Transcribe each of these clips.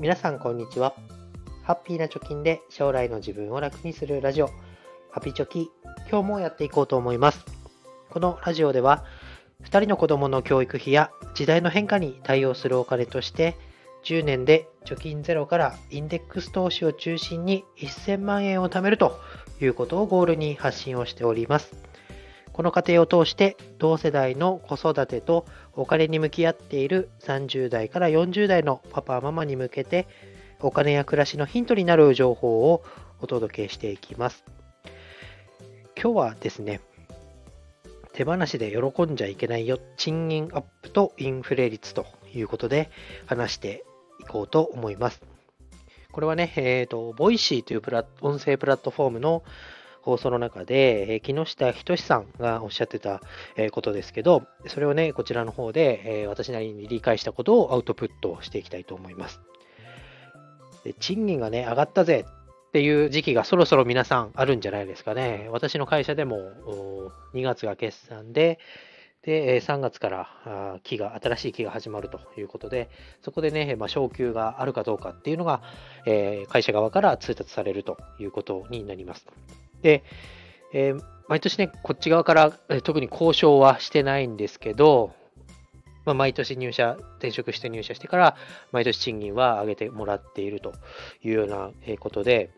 皆さんこんにちは。ハッピーな貯金で将来の自分を楽にするラジオ、ハピチョキ、今日もやっていこうと思います。このラジオでは、2人の子供の教育費や時代の変化に対応するお金として、10年で貯金ゼロからインデックス投資を中心に1000万円を貯めるということをゴールに発信をしております。この過程を通して同世代の子育てとお金に向き合っている30代から40代のパパママに向けてお金や暮らしのヒントになる情報をお届けしていきます。今日はですね、手放しで喜んじゃいけないよ、賃金アップとインフレ率ということで話していこうと思います。これはね、えっ、ー、と、 Voicy というプラ音声プラットフォームの放送の中で、え木下斉さんがおっしゃってた、えことですけど、それをね、こちらの方で、え私なりに理解したことをアウトプットしていきたいと思います。で賃金がね、上がったぜっていう時期がそろそろ皆さんあるんじゃないですかね。私の会社でも2月が決算で、で、3月から期が、新しい期が始まるということで、そこでね、まあ、昇給があるかどうかっていうのが、え会社側から通達されるということになります。で、えー、毎年ね、こっち側から、え特に交渉はしてないんですけど、まあ、毎年入社、転職して入社してから、毎年賃金は上げてもらっているというようなことで、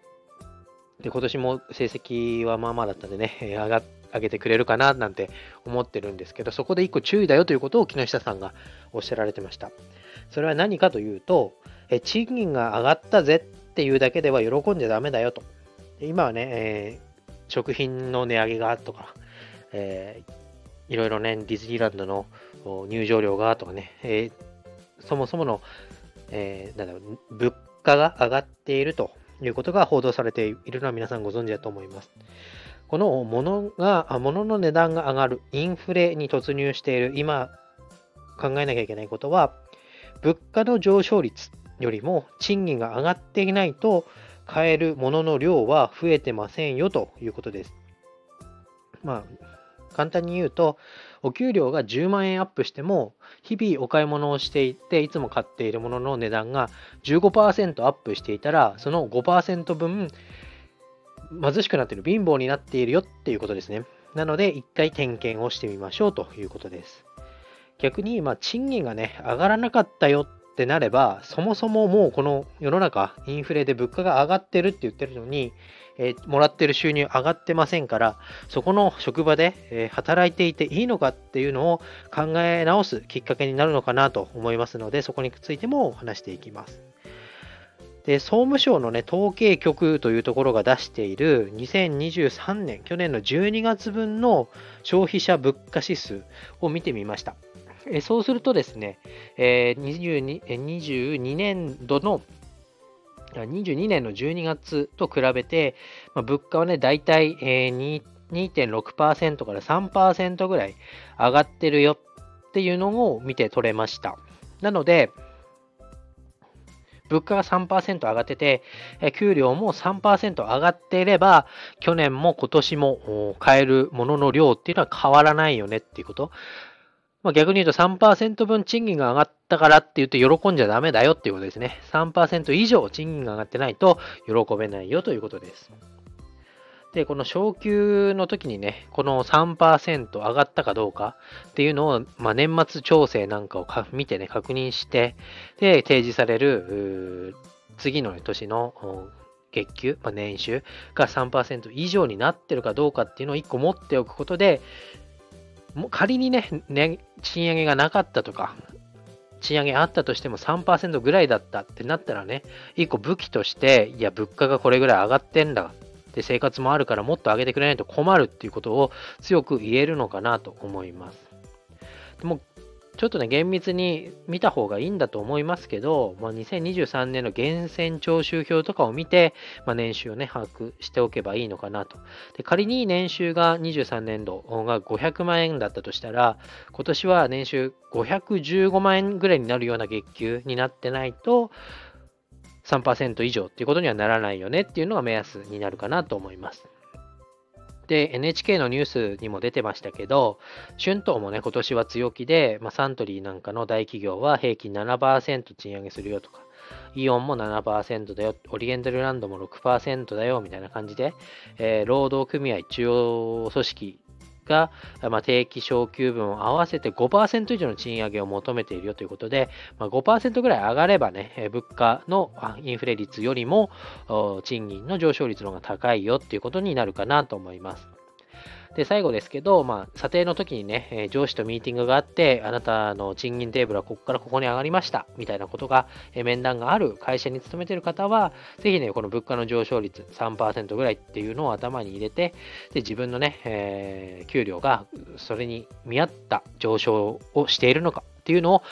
で今年も成績はまあまあだったんでね、上が上げてくれるかななんて思ってるんですけど、そこで一個注意だよということを木下さんがおっしゃられてました。それは何かというと、え賃金が上がったぜっていうだけでは喜んじゃダメだよと。今はね、え食品の値上げがとか、えー、いろいろね、ディズニーランドの入場料がとかね、えー、そもそもの、えー、なんだろう、物価が上がっているということが報道されているのは皆さんご存知だと思います。この物が、物の値段が上がる、インフレに突入している今考えなきゃいけないことは、物価の上昇率よりも賃金が上がっていないと、買えるものの量は増えてませんよということです。まあ、簡単に言うと、お給料が10万円アップしても、日々お買い物をしていて、いつも買っているものの値段が15%アップしていたら、その5%分、貧しくなっている、貧乏になっているよっていうことですね。なので、一回点検をしてみましょうということです。逆に、まあ、賃金がね、上がらなかったよっってなれば、そもそももうこの世の中、インフレで物価が上がってるって言ってるのに、えー、もらってる収入上がってませんから、そこの職場で、えー、働いていていいのかっていうのを考え直すきっかけになるのかなと思いますので、そこについても話していきます。で総務省の、ね、統計局というところが出している2023年、去年の12月分の消費者物価指数を見てみました。えそうするとですね、えー、22, 22年度の22年の12月と比べて、ま、物価はね、だいたい、え、2.6%から3%ぐらい上がってるよっていうのを見て取れました。なので、物価が3%上がってて、給料も3%上がっていれば、去年も今年も買えるものの量っていうのは変わらないよねっていうこと。まあ、逆に言うと3%分賃金が上がったからって言って喜んじゃダメだよっていうことですね。3%以上賃金が上がってないと喜べないよということです。で、この昇給の時にね、この3%上がったかどうかっていうのを、まあ、年末調整なんかを見てね、確認して、で、提示される、次の年の月給、まあ、年収が3%以上になってるかどうかっていうのを1個持っておくことで、も仮にね、ね、賃上げがなかったとか、賃上げあったとしても3%ぐらいだったってなったらね、一個武器として、いや、物価がこれぐらい上がってんだ。で、生活もあるからもっと上げてくれないと困るっていうことを強く言えるのかなと思います。でもちょっとね、厳密に見た方がいいんだと思いますけど、まあ、2023年の源泉徴収票とかを見て、まあ、年収をね、把握しておけばいいのかなと。で仮に年収が23年度が500万円だったとしたら、今年は年収515万円ぐらいになるような月給になってないと、3%以上っていうことにはならないよねっていうのが目安になるかなと思います。で、NHK のニュースにも出てましたけど、春闘もね、今年は強気で、まあ、サントリーなんかの大企業は平均7%賃上げするよとか、イオンも7%だよ、オリエンタルランドも6%だよ、みたいな感じで、えー、労働組合中央組織が、まあ、定期昇給分を合わせて5%以上の賃上げを求めているよということで、まあ、5%ぐらい上がればね、物価のインフレ率よりも賃金の上昇率の方が高いよっていうことになるかなと思います。で、最後ですけど、まあ、査定の時にね、え上司とミーティングがあって、あなたの賃金テーブルはここからここに上がりました、みたいなことが、え面談がある会社に勤めている方は、ぜひね、この物価の上昇率3%ぐらいっていうのを頭に入れて、で、自分のね、えー、給料がそれに見合った上昇をしているのかっていうのを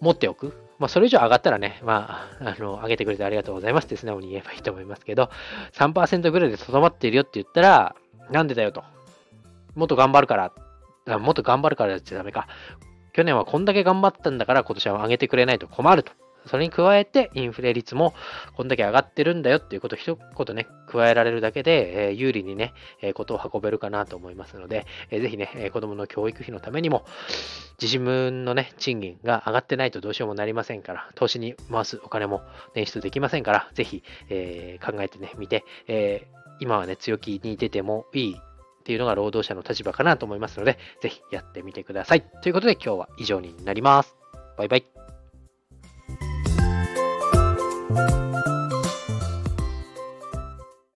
持っておく。まあ、それ以上上がったらね、まあ、あの、上げてくれてありがとうございますって素直に言えばいいと思いますけど、3%ぐらいでとどまっているよって言ったら、なんでだよと。もっと頑張るから。もっと頑張るからじゃダメか。去年はこんだけ頑張ったんだから今年は上げてくれないと困ると。それに加えて、インフレ率もこんだけ上がってるんだよっていうことを一言ね、加えられるだけで、えー、有利にね、えー、ことを運べるかなと思いますので、えー、ぜひね、えー、子供の教育費のためにも、自分のね、賃金が上がってないとどうしようもなりませんから、投資に回すお金も捻出できませんから、ぜひ、えー、考えてね、みて、えー、今はね、強気に出てもいいっていうのが労働者の立場かなと思いますので、ぜひやってみてください。ということで今日は以上になります。バイバイ。